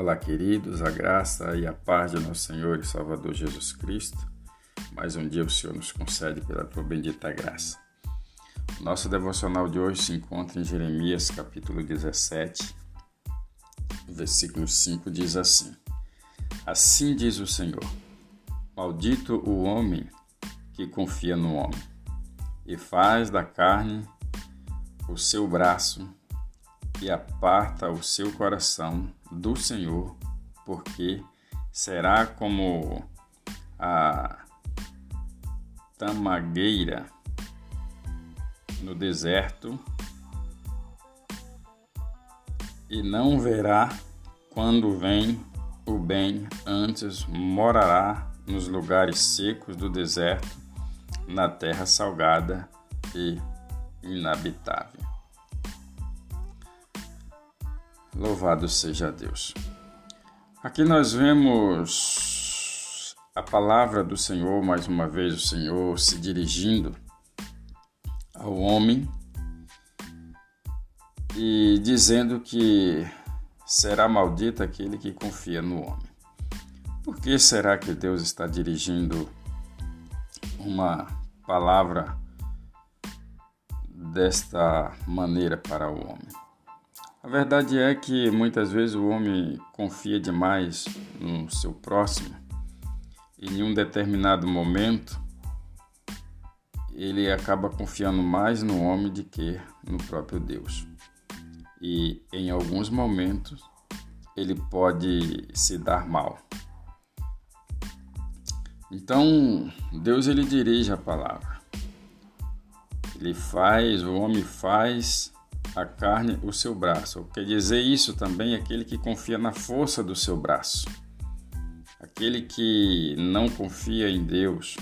Olá, queridos, a graça e a paz de nosso Senhor e Salvador Jesus Cristo. Mais um dia o Senhor nos concede pela tua bendita graça. Nosso devocional de hoje se encontra em Jeremias, capítulo 17, versículo 5 diz assim: Assim diz o Senhor: Maldito o homem que confia no homem e faz da carne o seu braço e aparta o seu coração do Senhor, porque será como a tamagueira no deserto e não verá quando vem o bem, antes morará nos lugares secos do deserto, na terra salgada e inabitável. Louvado seja Deus. Aqui nós vemos a palavra do Senhor, mais uma vez, o Senhor se dirigindo ao homem e dizendo que será maldito aquele que confia no homem. Por que será que Deus está dirigindo uma palavra desta maneira para o homem? A verdade é que muitas vezes o homem confia demais no seu próximo e em um determinado momento ele acaba confiando mais no homem do que no próprio Deus. E em alguns momentos ele pode se dar mal. Então, Deus ele dirige a palavra. Ele faz, o homem faz a carne o seu braço. Quer dizer isso também aquele que confia na força do seu braço. Aquele que não confia em Deus,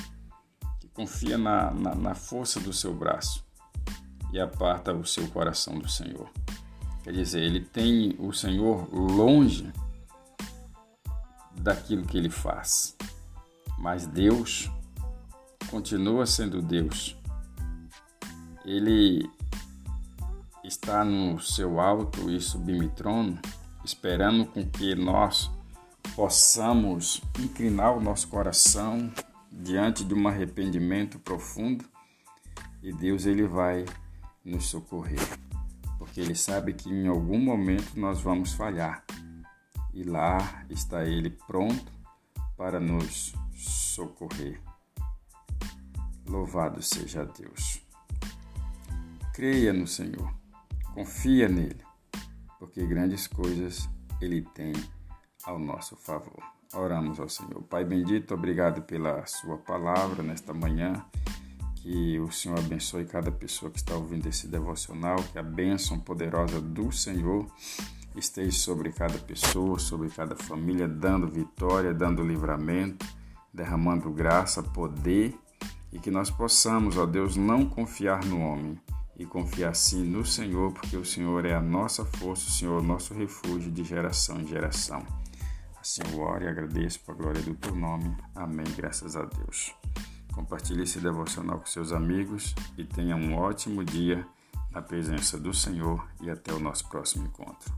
que confia na, na, na força do seu braço e aparta o seu coração do Senhor. Quer dizer, ele tem o Senhor longe daquilo que ele faz. Mas Deus continua sendo Deus. Ele está no seu alto e sublime trono, esperando com que nós possamos inclinar o nosso coração diante de um arrependimento profundo e Deus ele vai nos socorrer, porque ele sabe que em algum momento nós vamos falhar. E lá está ele pronto para nos socorrer. Louvado seja Deus. Creia no Senhor. Confia nele, porque grandes coisas ele tem ao nosso favor. Oramos ao Senhor. Pai bendito, obrigado pela sua palavra nesta manhã. Que o Senhor abençoe cada pessoa que está ouvindo esse devocional, que a bênção poderosa do Senhor esteja sobre cada pessoa, sobre cada família, dando vitória, dando livramento, derramando graça, poder e que nós possamos, ó Deus, não confiar no homem, e confiar sim no Senhor, porque o Senhor é a nossa força, o Senhor é o nosso refúgio de geração em geração. Assim eu oro e agradeço para a glória do teu nome. Amém. Graças a Deus. Compartilhe esse devocional com seus amigos e tenha um ótimo dia na presença do Senhor e até o nosso próximo encontro.